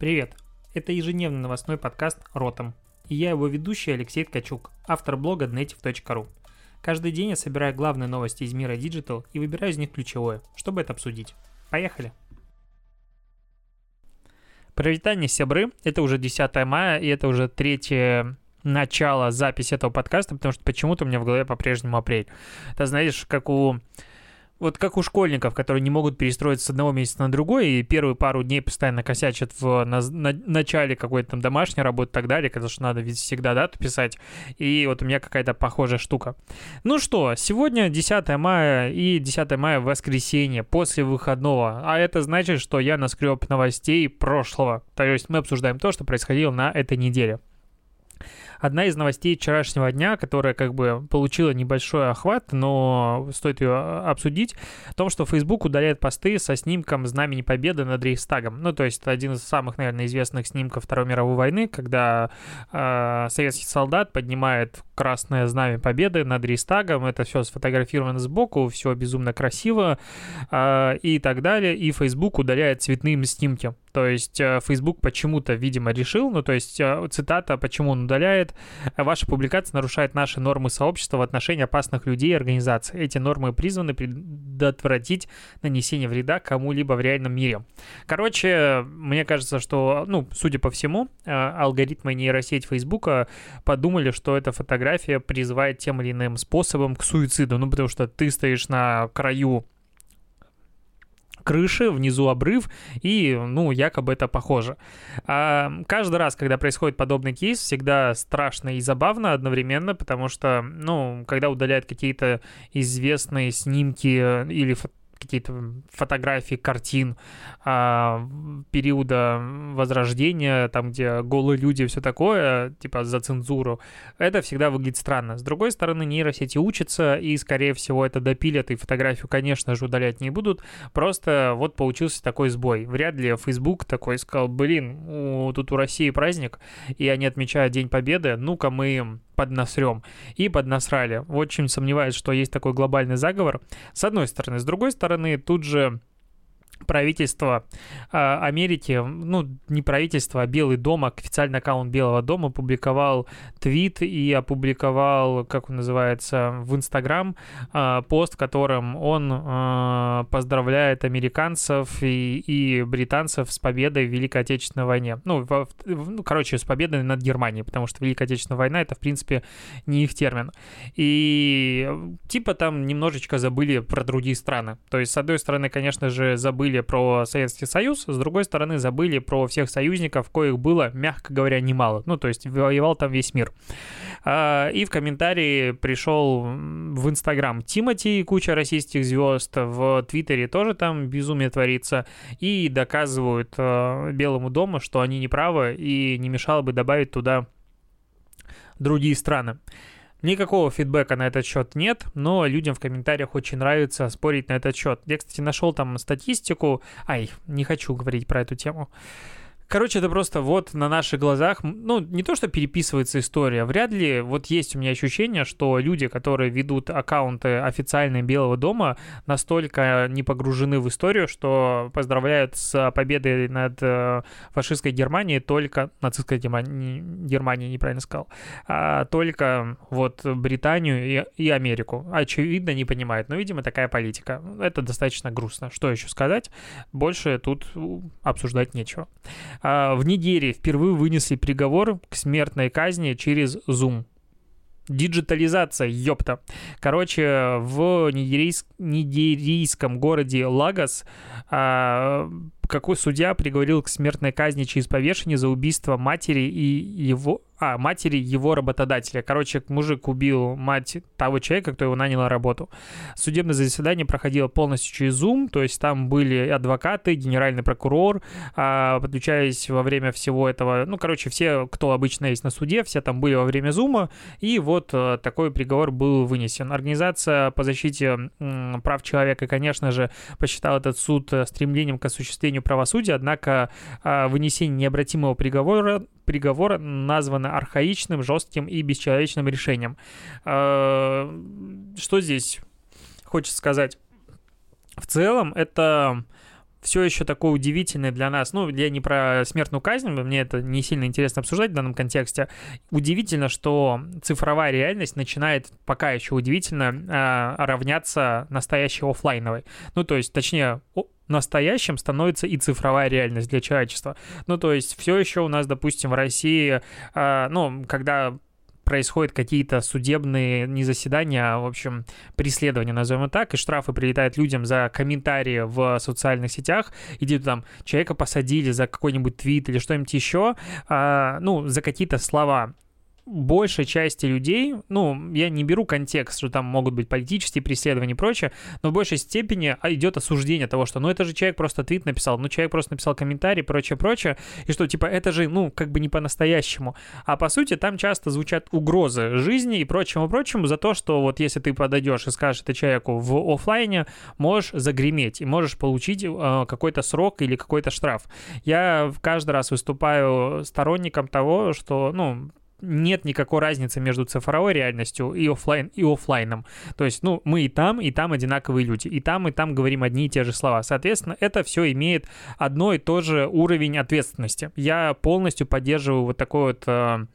Привет! Это ежедневный новостной подкаст «Ротом». И я его ведущий Алексей Ткачук, автор блога Dnetiv.ru. Каждый день я собираю главные новости из мира Digital и выбираю из них ключевое, чтобы это обсудить. Поехали! Привитание, сябры! Это уже 10 мая, и это уже третье начало записи этого подкаста, потому что почему-то у меня в голове по-прежнему апрель. Это, знаешь, как у вот как у школьников, которые не могут перестроиться с одного месяца на другой, и первые пару дней постоянно косячат в на, на, начале какой-то там домашней работы и так далее, потому что надо ведь всегда дату писать. И вот у меня какая-то похожая штука. Ну что, сегодня 10 мая и 10 мая воскресенье после выходного. А это значит, что я наскреб новостей прошлого. То есть мы обсуждаем то, что происходило на этой неделе. Одна из новостей вчерашнего дня, которая как бы получила небольшой охват, но стоит ее обсудить, в том, что Facebook удаляет посты со снимком Знамени Победы над Рейхстагом. Ну, то есть это один из самых, наверное, известных снимков Второй мировой войны, когда э, советский солдат поднимает красное знамя Победы над Рейхстагом. Это все сфотографировано сбоку, все безумно красиво э, и так далее. И Facebook удаляет цветные снимки. То есть э, Facebook почему-то, видимо, решил, ну то есть э, цитата, почему он удаляет, ваша публикация нарушает наши нормы сообщества в отношении опасных людей и организаций. Эти нормы призваны предотвратить нанесение вреда кому-либо в реальном мире. Короче, мне кажется, что, ну, судя по всему, э, алгоритмы нейросеть Facebook подумали, что эта фотография призывает тем или иным способом к суициду, ну потому что ты стоишь на краю крыши, внизу обрыв, и, ну, якобы это похоже. А каждый раз, когда происходит подобный кейс, всегда страшно и забавно одновременно, потому что, ну, когда удаляют какие-то известные снимки или какие-то фотографии картин а, периода Возрождения, там, где голые люди и все такое, типа за цензуру, это всегда выглядит странно. С другой стороны, нейросети учатся, и, скорее всего, это допилят, и фотографию, конечно же, удалять не будут. Просто вот получился такой сбой. Вряд ли Facebook такой сказал, блин, у, тут у России праздник, и они отмечают День Победы, ну-ка мы поднасрем. И поднасрали. Очень сомневаюсь, что есть такой глобальный заговор. С одной стороны. С другой стороны, тут же правительство э, Америки, ну, не правительство, а Белый дом, официальный аккаунт Белого дома публиковал твит и опубликовал, как он называется, в Инстаграм э, пост, в котором он э, поздравляет американцев и, и британцев с победой в Великой Отечественной войне. Ну, в, в, ну, короче, с победой над Германией, потому что Великая Отечественная война — это, в принципе, не их термин. И типа там немножечко забыли про другие страны. То есть, с одной стороны, конечно же, забыли забыли про Советский Союз, с другой стороны забыли про всех союзников, коих было, мягко говоря, немало. Ну, то есть воевал там весь мир. А, и в комментарии пришел в Инстаграм Тимати, куча российских звезд, в Твиттере тоже там безумие творится, и доказывают а, Белому дому, что они неправы, и не мешало бы добавить туда другие страны. Никакого фидбэка на этот счет нет, но людям в комментариях очень нравится спорить на этот счет. Я, кстати, нашел там статистику. Ай, не хочу говорить про эту тему. Короче, это просто вот на наших глазах, ну, не то, что переписывается история, вряд ли, вот есть у меня ощущение, что люди, которые ведут аккаунты официальные Белого дома, настолько не погружены в историю, что поздравляют с победой над э, фашистской Германией только, нацистской Германией, Германии, неправильно сказал, а только вот Британию и, и Америку. Очевидно, не понимают, но, видимо, такая политика. Это достаточно грустно. Что еще сказать? Больше тут обсуждать нечего. А, в Нигерии впервые вынесли приговор к смертной казни через Zoom. Диджитализация, ёпта. Короче, в нигерийск... нигерийском городе Лагос а, какой судья приговорил к смертной казни через повешение за убийство матери и его а, матери его работодателя. Короче, мужик убил мать того человека, кто его нанял на работу. Судебное заседание проходило полностью через Zoom, то есть там были адвокаты, генеральный прокурор, а, подключаясь во время всего этого, ну, короче, все, кто обычно есть на суде, все там были во время Zoom, и вот а, такой приговор был вынесен. Организация по защите прав человека, конечно же, посчитала этот суд э, стремлением к осуществлению правосудия, однако а, вынесение необратимого приговора приговора названо архаичным, жестким и бесчеловечным решением. А, что здесь хочется сказать? В целом, это все еще такое удивительное для нас, ну, я не про смертную казнь, мне это не сильно интересно обсуждать в данном контексте, удивительно, что цифровая реальность начинает, пока еще удивительно, а, равняться настоящей офлайновой. Ну, то есть, точнее, настоящим становится и цифровая реальность для человечества. Ну, то есть все еще у нас, допустим, в России, э, ну, когда происходят какие-то судебные не заседания, а, в общем, преследования, назовем это так, и штрафы прилетают людям за комментарии в социальных сетях, и там человека посадили за какой-нибудь твит или что-нибудь еще, а, ну, за какие-то слова большей части людей, ну, я не беру контекст, что там могут быть политические преследования и прочее, но в большей степени а, идет осуждение того, что, ну, это же человек просто твит написал, ну, человек просто написал комментарий, прочее, прочее, и что, типа, это же, ну, как бы не по-настоящему. А по сути, там часто звучат угрозы жизни и прочему, прочему за то, что вот если ты подойдешь и скажешь это человеку в офлайне, можешь загреметь и можешь получить э, какой-то срок или какой-то штраф. Я каждый раз выступаю сторонником того, что, ну, нет никакой разницы между цифровой реальностью и офлайн и офлайном. То есть, ну, мы и там, и там одинаковые люди, и там, и там говорим одни и те же слова. Соответственно, это все имеет одно и то же уровень ответственности. Я полностью поддерживаю вот такой вот э,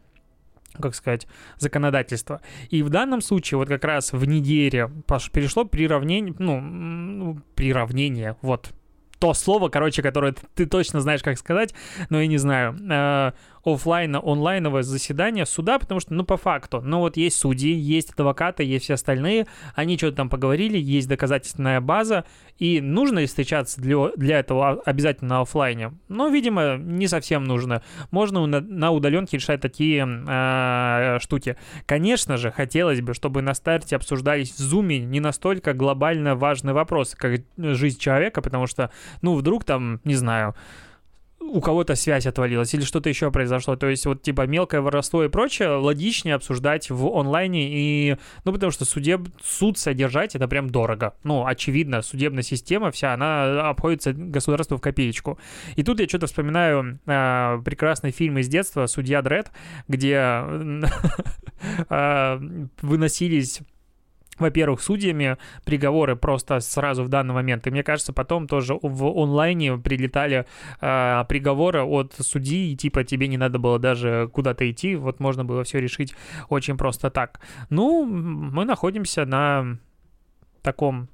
как сказать, законодательство. И в данном случае вот как раз в Нигерии перешло приравнение, ну, приравнение, вот, то слово, короче, которое ты точно знаешь, как сказать, но я не знаю. Э, офлайна, онлайновое заседание суда, потому что, ну, по факту, ну, вот есть судьи, есть адвокаты, есть все остальные, они что-то там поговорили, есть доказательственная база, и нужно ли встречаться для, для этого обязательно на офлайне? Ну, видимо, не совсем нужно. Можно на, на удаленке решать такие э, штуки. Конечно же, хотелось бы, чтобы на старте обсуждались в зуме не настолько глобально важные вопросы, как жизнь человека, потому что, ну, вдруг там, не знаю, у кого-то связь отвалилась или что-то еще произошло. То есть вот типа мелкое воровство и прочее логичнее обсуждать в онлайне и... Ну, потому что судеб... суд содержать это прям дорого. Ну, очевидно, судебная система вся, она обходится государству в копеечку. И тут я что-то вспоминаю э, прекрасный фильм из детства «Судья Дред», где э, выносились во-первых, судьями приговоры просто сразу в данный момент. И мне кажется, потом тоже в онлайне прилетали э, приговоры от судьи, и типа тебе не надо было даже куда-то идти, вот можно было все решить очень просто так. Ну, мы находимся на таком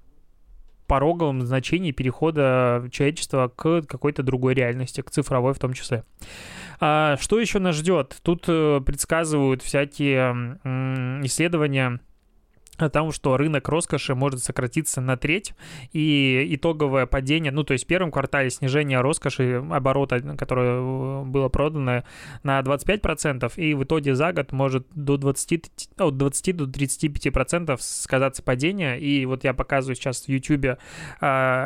пороговом значении перехода человечества к какой-то другой реальности, к цифровой в том числе. А, что еще нас ждет? Тут э, предсказывают всякие исследования о том, что рынок роскоши может сократиться на треть, и итоговое падение, ну, то есть в первом квартале снижение роскоши оборота, которое э, было продано на 25%, и в итоге за год может до 20, от 20 до 35% сказаться падение, и вот я показываю сейчас в YouTube э,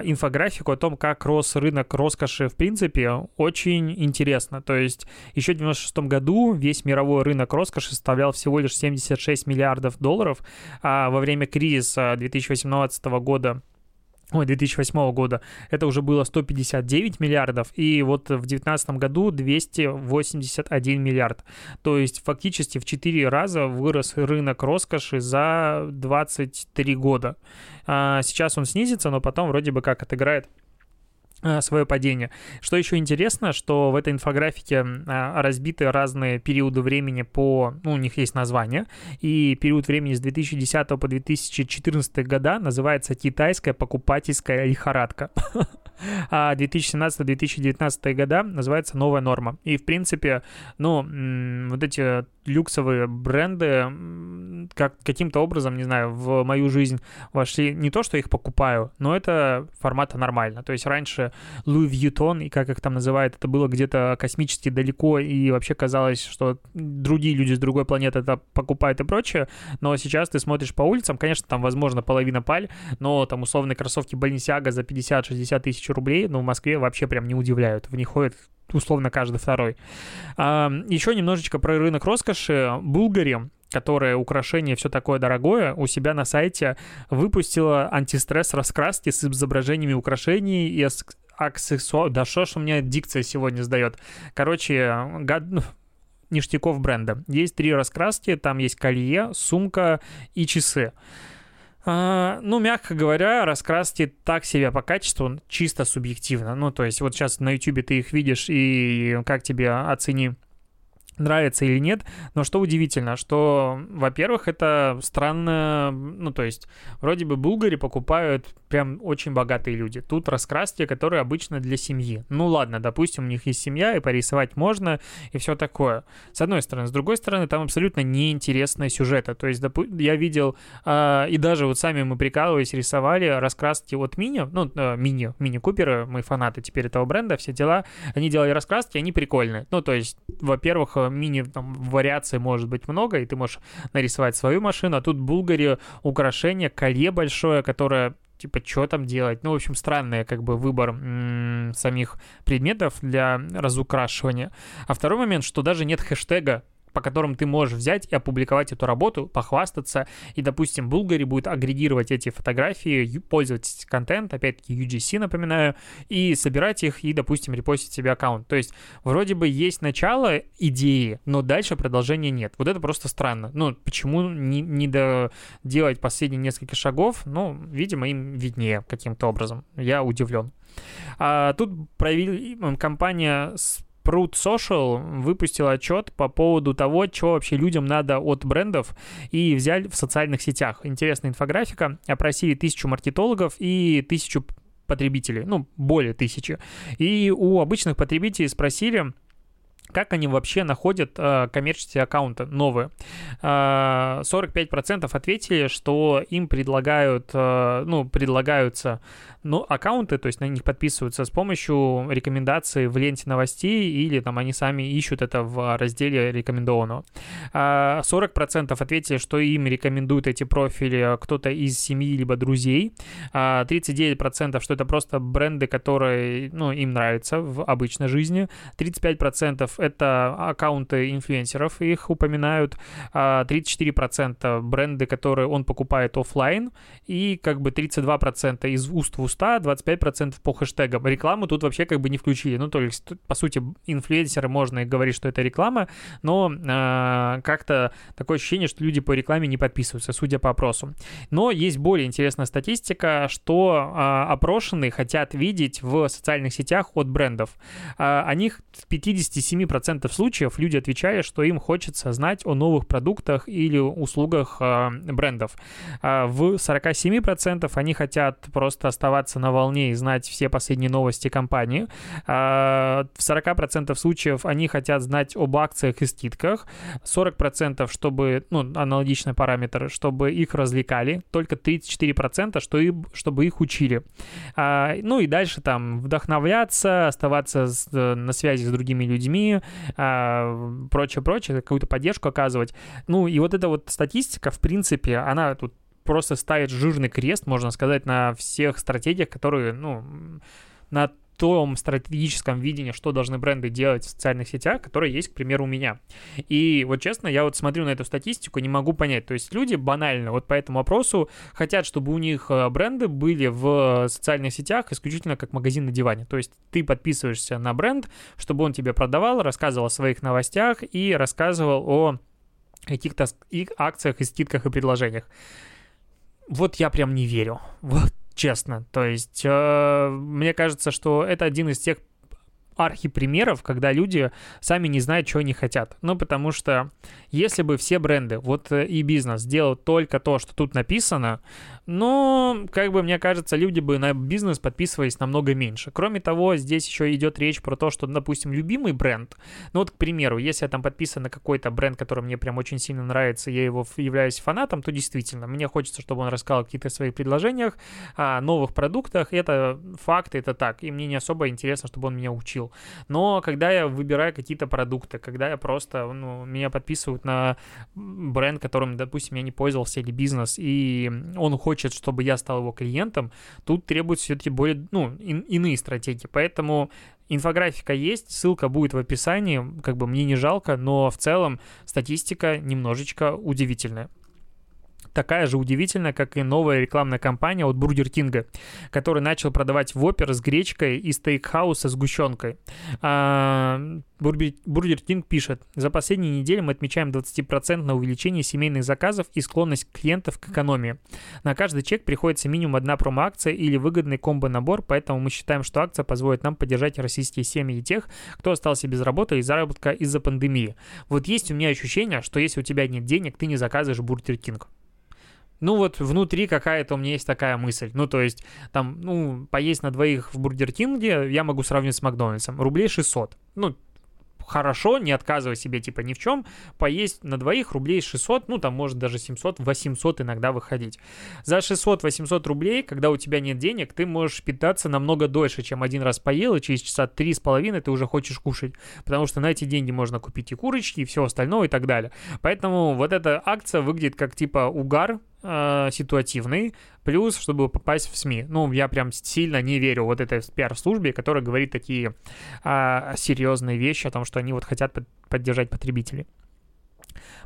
инфографику о том, как рос рынок роскоши в принципе, очень интересно, то есть еще в 96 году весь мировой рынок роскоши составлял всего лишь 76 миллиардов долларов, а во время кризиса 2018 года ой, 2008 года, это уже было 159 миллиардов, и вот в 2019 году 281 миллиард. То есть фактически в 4 раза вырос рынок роскоши за 23 года. А сейчас он снизится, но потом вроде бы как отыграет свое падение. Что еще интересно, что в этой инфографике а, разбиты разные периоды времени по... Ну, у них есть название, и период времени с 2010 по 2014 года называется «Китайская покупательская лихорадка». а 2017-2019 года называется «Новая норма». И, в принципе, ну, вот эти люксовые бренды как, каким-то образом, не знаю, в мою жизнь вошли. Не то, что их покупаю, но это формата нормально. То есть раньше Louis Vuitton, и как их там называют, это было где-то космически далеко, и вообще казалось, что другие люди с другой планеты это покупают и прочее. Но сейчас ты смотришь по улицам, конечно, там, возможно, половина паль, но там условные кроссовки Balenciaga за 50-60 тысяч рублей, но в Москве вообще прям не удивляют. В них ходит условно каждый второй. А, еще немножечко про рынок роскоши. Булгари, которая украшение все такое дорогое, у себя на сайте выпустила антистресс раскраски с изображениями украшений и аксессуаров. Да что ж у меня дикция сегодня сдает. Короче, гад... Ну, ништяков бренда. Есть три раскраски, там есть колье, сумка и часы. А, ну, мягко говоря, раскраски так себе по качеству, чисто субъективно. Ну, то есть вот сейчас на YouTube ты их видишь, и как тебе оцени нравится или нет, но что удивительно, что, во-первых, это странно, ну, то есть, вроде бы Булгари покупают прям очень богатые люди. Тут раскраски, которые обычно для семьи. Ну, ладно, допустим, у них есть семья, и порисовать можно, и все такое. С одной стороны. С другой стороны, там абсолютно неинтересные сюжеты. То есть, допу- я видел, э, и даже вот сами мы прикалываясь, рисовали раскраски от Мини, ну, э, Мини, Мини Купера, мы фанаты теперь этого бренда, все дела, они делали раскраски, они прикольные. Ну, то есть, во-первых, мини там, вариаций может быть много, и ты можешь нарисовать свою машину, а тут Булгари украшение, колье большое, которое типа, что там делать? Ну, в общем, странный, как бы, выбор м- самих предметов для разукрашивания. А второй момент, что даже нет хэштега по которым ты можешь взять и опубликовать эту работу, похвастаться, и, допустим, Булгари будет агрегировать эти фотографии, пользовательский контент, опять-таки UGC, напоминаю, и собирать их и, допустим, репостить себе аккаунт. То есть вроде бы есть начало идеи, но дальше продолжения нет. Вот это просто странно. Ну, почему не, не доделать последние несколько шагов? Ну, видимо, им виднее каким-то образом. Я удивлен. А, тут проявили компания с Prud Social выпустил отчет по поводу того, что вообще людям надо от брендов, и взяли в социальных сетях. Интересная инфографика. Опросили тысячу маркетологов и тысячу потребителей, ну, более тысячи. И у обычных потребителей спросили, как они вообще находят э, коммерческие аккаунты новые. Э, 45% ответили, что им предлагают, э, ну, предлагаются ну, аккаунты, то есть на них подписываются с помощью рекомендаций в ленте новостей или там они сами ищут это в разделе рекомендованного. 40% ответили, что им рекомендуют эти профили кто-то из семьи либо друзей. 39% что это просто бренды, которые, ну, им нравятся в обычной жизни. 35% это аккаунты инфлюенсеров, их упоминают. 34% бренды, которые он покупает офлайн. И как бы 32% из уст в уст 100, 25% по хэштегам. Рекламу тут вообще как бы не включили. Ну, то есть, по сути, инфлюенсеры можно и говорить, что это реклама, но э, как-то такое ощущение, что люди по рекламе не подписываются, судя по опросу. Но есть более интересная статистика, что э, опрошенные хотят видеть в социальных сетях от брендов. Э, о них в 57% случаев люди отвечали, что им хочется знать о новых продуктах или услугах э, брендов. Э, в 47% они хотят просто оставаться на волне и знать все последние новости компании. А, в 40% случаев они хотят знать об акциях и скидках. 40% чтобы, ну, аналогичный параметр, чтобы их развлекали. Только 34% что и, чтобы их учили. А, ну и дальше там вдохновляться, оставаться на связи с другими людьми, а, прочее, прочее, какую-то поддержку оказывать. Ну и вот эта вот статистика, в принципе, она тут просто ставит жирный крест, можно сказать, на всех стратегиях, которые, ну, на том стратегическом видении, что должны бренды делать в социальных сетях, которые есть, к примеру, у меня. И вот честно, я вот смотрю на эту статистику, не могу понять. То есть люди банально вот по этому вопросу хотят, чтобы у них э, бренды были в социальных сетях исключительно как магазин на диване. То есть ты подписываешься на бренд, чтобы он тебе продавал, рассказывал о своих новостях и рассказывал о каких-то акциях и скидках и предложениях вот я прям не верю. Вот честно. То есть, э, мне кажется, что это один из тех архипримеров, когда люди сами не знают, чего они хотят. Ну, потому что если бы все бренды, вот э, и бизнес делал только то, что тут написано, ну, как бы, мне кажется, люди бы на бизнес подписывались намного меньше. Кроме того, здесь еще идет речь про то, что, допустим, любимый бренд, ну вот, к примеру, если я там подписан на какой-то бренд, который мне прям очень сильно нравится, я его являюсь фанатом, то действительно, мне хочется, чтобы он рассказал о каких-то своих предложениях, о новых продуктах, это факт, это так, и мне не особо интересно, чтобы он меня учил. Но когда я выбираю какие-то продукты, когда я просто, ну, меня подписывают на бренд, которым, допустим, я не пользовался или бизнес, и он хочет, чтобы я стал его клиентом, тут требуются все-таки более, ну, ин- иные стратегии. Поэтому Инфографика есть, ссылка будет в описании, как бы мне не жалко, но в целом статистика немножечко удивительная. Такая же удивительная, как и новая рекламная кампания от Бургер Кинга, который начал продавать воппер с гречкой и стейкхаус со сгущенкой. А, Бургер Кинг пишет, за последние недели мы отмечаем 20% увеличение семейных заказов и склонность клиентов к экономии. На каждый чек приходится минимум одна промо-акция или выгодный комбо-набор, поэтому мы считаем, что акция позволит нам поддержать российские семьи и тех, кто остался без работы и заработка из-за пандемии. Вот есть у меня ощущение, что если у тебя нет денег, ты не заказываешь Бургер Кинг. Ну вот внутри какая-то у меня есть такая мысль. Ну то есть там, ну, поесть на двоих в Бургер Кинге я могу сравнить с Макдональдсом. Рублей 600. Ну, хорошо, не отказывай себе типа ни в чем, поесть на двоих рублей 600, ну там может даже 700, 800 иногда выходить. За 600-800 рублей, когда у тебя нет денег, ты можешь питаться намного дольше, чем один раз поел, и через часа три с половиной ты уже хочешь кушать, потому что на эти деньги можно купить и курочки, и все остальное и так далее. Поэтому вот эта акция выглядит как типа угар, э, ситуативный, плюс, чтобы попасть в СМИ. Ну, я прям сильно не верю вот этой пиар-службе, которая говорит такие э, серьезные вещи о том, что они вот хотят под, поддержать потребителей.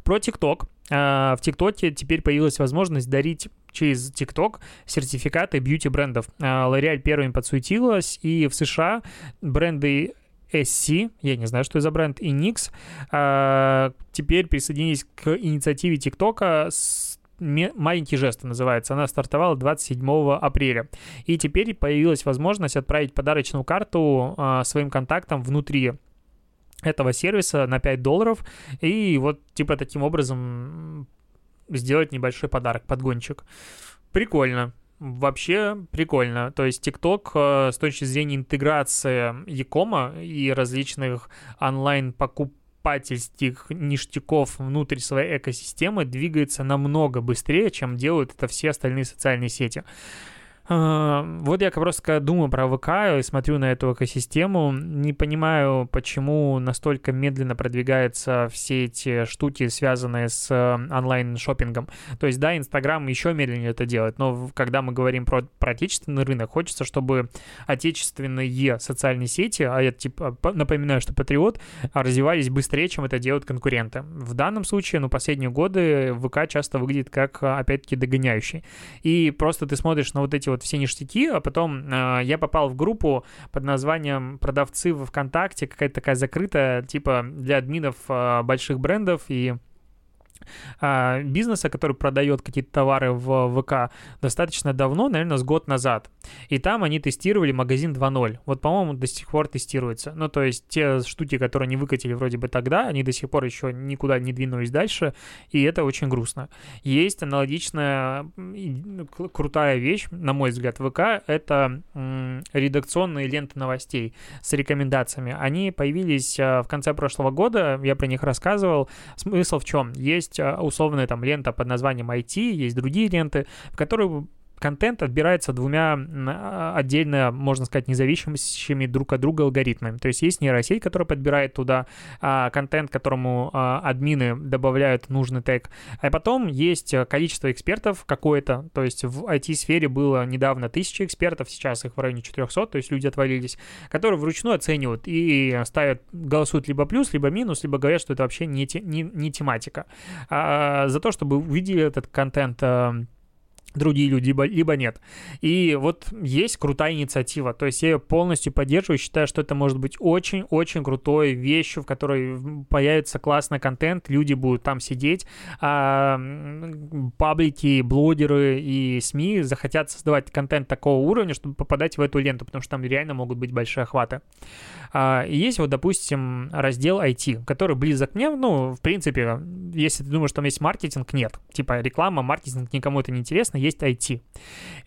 Про ТикТок. В ТикТоке теперь появилась возможность дарить через ТикТок сертификаты бьюти-брендов. L'Oreal первыми подсуетилась, и в США бренды SC, я не знаю, что это за бренд, и NYX, теперь присоединились к инициативе ТикТока с маленький жест называется. Она стартовала 27 апреля. И теперь появилась возможность отправить подарочную карту а, своим контактам внутри этого сервиса на 5 долларов. И вот типа таким образом сделать небольшой подарок, подгончик. Прикольно. Вообще прикольно. То есть TikTok а, с точки зрения интеграции Якома и различных онлайн-покуп покупательских ништяков внутрь своей экосистемы двигается намного быстрее, чем делают это все остальные социальные сети. А, вот я просто думаю про ВК и смотрю на эту экосистему, не понимаю, почему настолько медленно продвигаются все эти штуки, связанные с э, онлайн-шоппингом. То есть, да, Инстаграм еще медленнее это делает, но когда мы говорим про, про отечественный рынок, хочется, чтобы отечественные социальные сети, а я типа напоминаю, что Патриот, развивались быстрее, чем это делают конкуренты. В данном случае, ну, последние годы ВК часто выглядит как, опять-таки, догоняющий. И просто ты смотришь на вот эти вот вот все ништяки, а потом э, я попал в группу под названием «Продавцы в ВКонтакте», какая-то такая закрытая, типа для админов э, больших брендов, и бизнеса, который продает какие-то товары в ВК достаточно давно, наверное, с год назад. И там они тестировали магазин 2.0. Вот, по-моему, до сих пор тестируется. Ну, то есть те штуки, которые они выкатили вроде бы тогда, они до сих пор еще никуда не двинулись дальше, и это очень грустно. Есть аналогичная крутая вещь, на мой взгляд, ВК, это редакционные ленты новостей с рекомендациями. Они появились а, в конце прошлого года, я про них рассказывал. Смысл в чем? Есть есть а, условная там лента под названием IT, есть другие ленты, в которые контент отбирается двумя а, отдельно, можно сказать, независимыми друг от друга алгоритмами. То есть есть нейросеть, которая подбирает туда а, контент, которому а, админы добавляют нужный тег. А потом есть количество экспертов какое-то. То есть в IT-сфере было недавно 1000 экспертов, сейчас их в районе 400, то есть люди отвалились, которые вручную оценивают и ставят, голосуют либо плюс, либо минус, либо говорят, что это вообще не, не, не тематика. А, за то, чтобы увидели этот контент а, другие люди, либо, либо нет. И вот есть крутая инициатива, то есть я ее полностью поддерживаю, считаю, что это может быть очень-очень крутой вещью, в которой появится классный контент, люди будут там сидеть, а паблики, блогеры и СМИ захотят создавать контент такого уровня, чтобы попадать в эту ленту, потому что там реально могут быть большие охваты. А, есть вот, допустим, раздел IT, который близок мне, ну, в принципе, если ты думаешь, что там есть маркетинг, нет. Типа реклама, маркетинг, никому это не интересно, есть IT.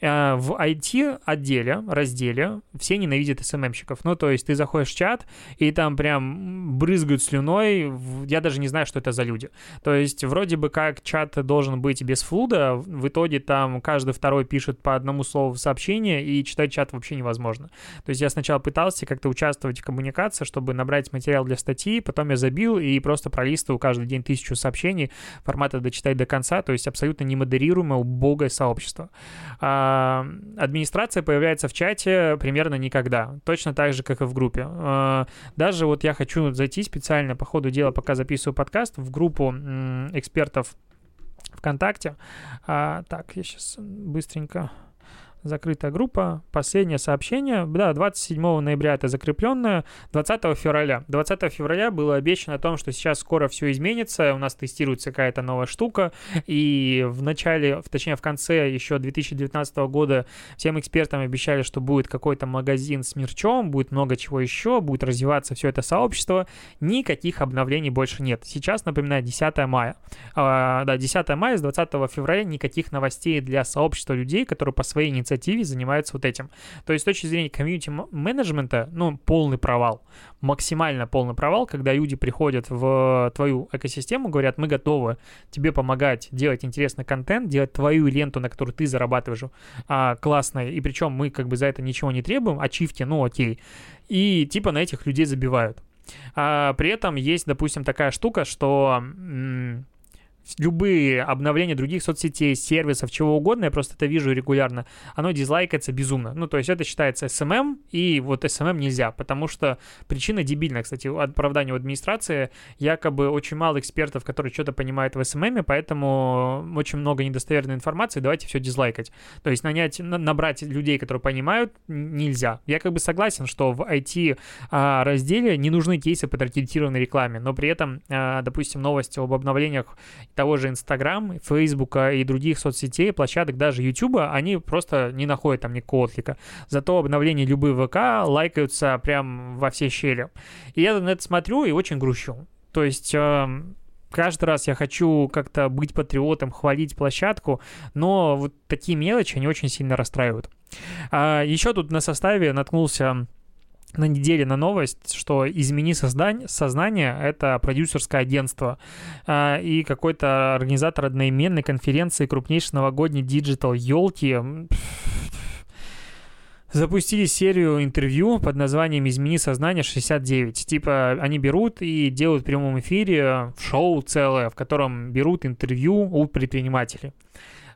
Э, в IT-отделе, разделе все ненавидят СММщиков. Ну, то есть ты заходишь в чат, и там прям брызгают слюной. Я даже не знаю, что это за люди. То есть вроде бы как чат должен быть без флуда, в итоге там каждый второй пишет по одному слову в сообщение, и читать чат вообще невозможно. То есть я сначала пытался как-то участвовать в коммуникации, чтобы набрать материал для статьи, потом я забил и просто пролистываю каждый день тысячу сообщений, формата дочитать до конца, то есть абсолютно немодерируемое, убогое сообщество. А, администрация появляется в чате примерно никогда, точно так же, как и в группе. А, даже вот я хочу зайти специально по ходу дела, пока записываю подкаст, в группу экспертов ВКонтакте. А, так, я сейчас быстренько закрытая группа. Последнее сообщение. Да, 27 ноября это закрепленное. 20 февраля. 20 февраля было обещано о том, что сейчас скоро все изменится. У нас тестируется какая-то новая штука. И в начале, точнее в конце еще 2019 года всем экспертам обещали, что будет какой-то магазин с мерчом, будет много чего еще, будет развиваться все это сообщество. Никаких обновлений больше нет. Сейчас, напоминаю, 10 мая. А, да, 10 мая с 20 февраля никаких новостей для сообщества людей, которые по своей инициативе инициативе занимаются вот этим. То есть с точки зрения комьюнити-менеджмента, ну, полный провал. Максимально полный провал, когда люди приходят в твою экосистему, говорят, мы готовы тебе помогать делать интересный контент, делать твою ленту, на которую ты зарабатываешь, а, классная, и причем мы как бы за это ничего не требуем, ачивки, ну окей. И типа на этих людей забивают. А, при этом есть, допустим, такая штука, что любые обновления других соцсетей, сервисов, чего угодно, я просто это вижу регулярно, оно дизлайкается безумно. Ну, то есть это считается SMM, и вот SMM нельзя, потому что причина дебильная, кстати, оправдание у администрации, якобы очень мало экспертов, которые что-то понимают в SMM, поэтому очень много недостоверной информации, давайте все дизлайкать. То есть нанять, набрать людей, которые понимают, нельзя. Я как бы согласен, что в IT а, не нужны кейсы по таргетированной рекламе, но при этом, а, допустим, новости об обновлениях того же Инстаграм, Фейсбука и других соцсетей, площадок, даже Ютуба, они просто не находят там никакого отклика. Зато обновления любые ВК лайкаются прям во все щели. И я на это смотрю и очень грущу. То есть э, каждый раз я хочу как-то быть патриотом, хвалить площадку, но вот такие мелочи, они очень сильно расстраивают. А, еще тут на составе наткнулся на неделе на новость, что «Измени создание, сознание» — это продюсерское агентство э, и какой-то организатор одноименной конференции крупнейшей новогодней digital елки запустили серию интервью под названием «Измени сознание 69». Типа они берут и делают в прямом эфире шоу целое, в котором берут интервью у предпринимателей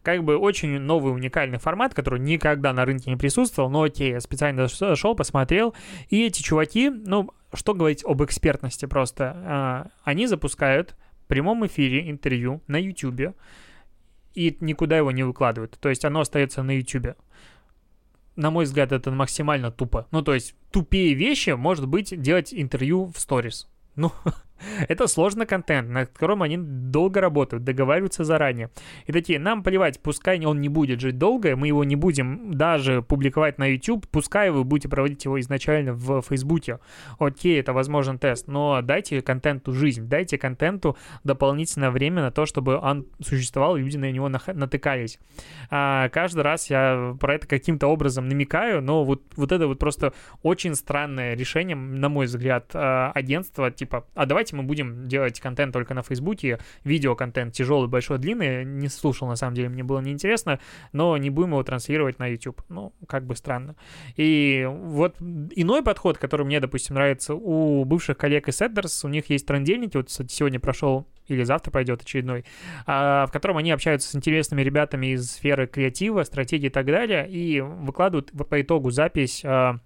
как бы очень новый уникальный формат, который никогда на рынке не присутствовал, но окей, я специально зашел, посмотрел, и эти чуваки, ну, что говорить об экспертности просто, а, они запускают в прямом эфире интервью на YouTube, и никуда его не выкладывают, то есть оно остается на YouTube на мой взгляд, это максимально тупо. Ну, то есть, тупее вещи, может быть, делать интервью в сторис. Ну, Это сложный контент, над которым они долго работают, договариваются заранее. И такие, нам плевать, пускай он не будет жить долго, мы его не будем даже публиковать на YouTube, пускай вы будете проводить его изначально в Фейсбуке. Окей, это возможен тест, но дайте контенту жизнь, дайте контенту дополнительное время на то, чтобы он существовал, и люди на него натыкались. А каждый раз я про это каким-то образом намекаю, но вот, вот это вот просто очень странное решение, на мой взгляд, а, агентства, типа, а давайте давайте мы будем делать контент только на Фейсбуке, видеоконтент тяжелый, большой, длинный, не слушал, на самом деле, мне было неинтересно, но не будем его транслировать на YouTube. Ну, как бы странно. И вот иной подход, который мне, допустим, нравится у бывших коллег из Эддерс, у них есть трендельники, вот, кстати, сегодня прошел или завтра пойдет очередной, а, в котором они общаются с интересными ребятами из сферы креатива, стратегии и так далее, и выкладывают по итогу запись а,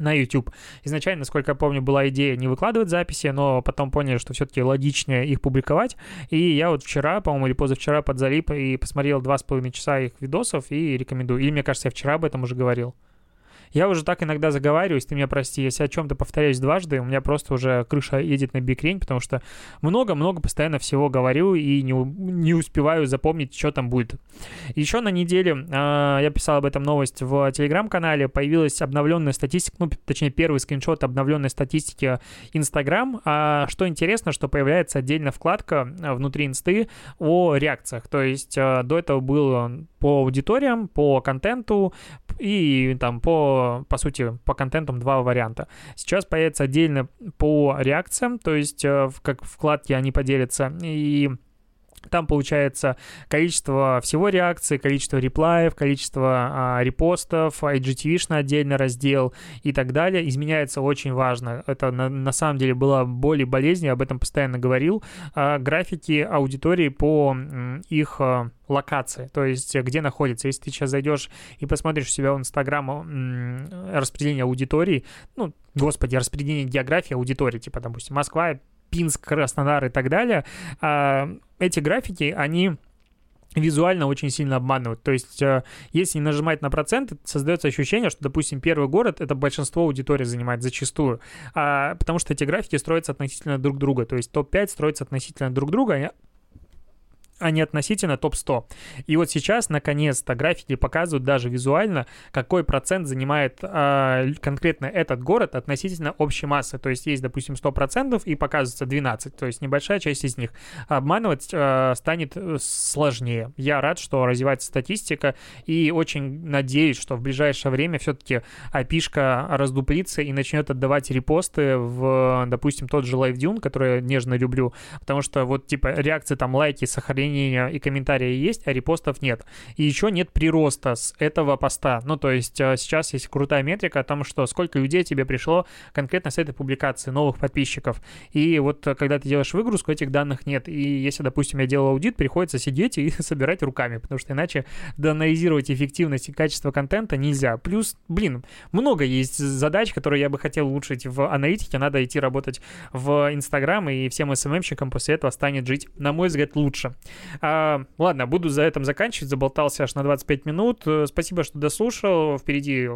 на YouTube. Изначально, насколько я помню, была идея не выкладывать записи, но потом поняли, что все-таки логичнее их публиковать. И я вот вчера, по-моему, или позавчера подзалип и посмотрел два с половиной часа их видосов и рекомендую. Или, мне кажется, я вчера об этом уже говорил. Я уже так иногда заговариваюсь, ты меня прости, если о чем-то повторяюсь дважды, у меня просто уже крыша едет на бикрень, потому что много-много постоянно всего говорю и не, не успеваю запомнить, что там будет. Еще на неделе э, я писал об этом новость в телеграм-канале, появилась обновленная статистика, ну, точнее, первый скриншот обновленной статистики Инстаграм. А что интересно, что появляется отдельная вкладка внутри инсты о реакциях. То есть э, до этого было по аудиториям, по контенту и там по, по сути, по контентам два варианта. Сейчас появится отдельно по реакциям, то есть э, как вкладки они поделятся, и там получается количество всего реакций, количество реплаев, количество а, репостов, IGTV на отдельный раздел и так далее. Изменяется очень важно. Это на, на самом деле была более болезнь, я об этом постоянно говорил. А, графики аудитории по их а, локации, то есть где находится. Если ты сейчас зайдешь и посмотришь у себя в Инстаграм распределение аудитории, ну, господи, распределение географии аудитории, типа, допустим, Москва, Пинск, Краснодар и так далее, а, эти графики, они визуально очень сильно обманывают. То есть, э, если нажимать на проценты, создается ощущение, что, допустим, первый город это большинство аудитории занимает зачастую, а, потому что эти графики строятся относительно друг друга. То есть топ-5 строится относительно друг друга, а а не относительно топ-100. И вот сейчас, наконец-то, графики показывают даже визуально, какой процент занимает э, конкретно этот город относительно общей массы. То есть есть, допустим, 100% и показывается 12, то есть небольшая часть из них. Обманывать э, станет сложнее. Я рад, что развивается статистика и очень надеюсь, что в ближайшее время все-таки опишка раздуплится и начнет отдавать репосты в, допустим, тот же Live Dune, который я нежно люблю, потому что вот типа реакции там лайки, сохранение мнения и комментарии есть, а репостов нет. И еще нет прироста с этого поста. Ну, то есть э, сейчас есть крутая метрика о том, что сколько людей тебе пришло конкретно с этой публикации, новых подписчиков. И вот э, когда ты делаешь выгрузку, этих данных нет. И если, допустим, я делал аудит, приходится сидеть и собирать руками, потому что иначе доанализировать эффективность и качество контента нельзя. Плюс, блин, много есть задач, которые я бы хотел улучшить в аналитике. Надо идти работать в Инстаграм, и всем СММщикам после этого станет жить, на мой взгляд, лучше. А, ладно, буду за этим заканчивать. Заболтался аж на 25 минут. Э, спасибо, что дослушал. Впереди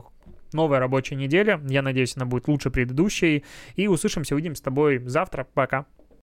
новая рабочая неделя. Я надеюсь, она будет лучше предыдущей. И услышимся, увидимся с тобой завтра. Пока.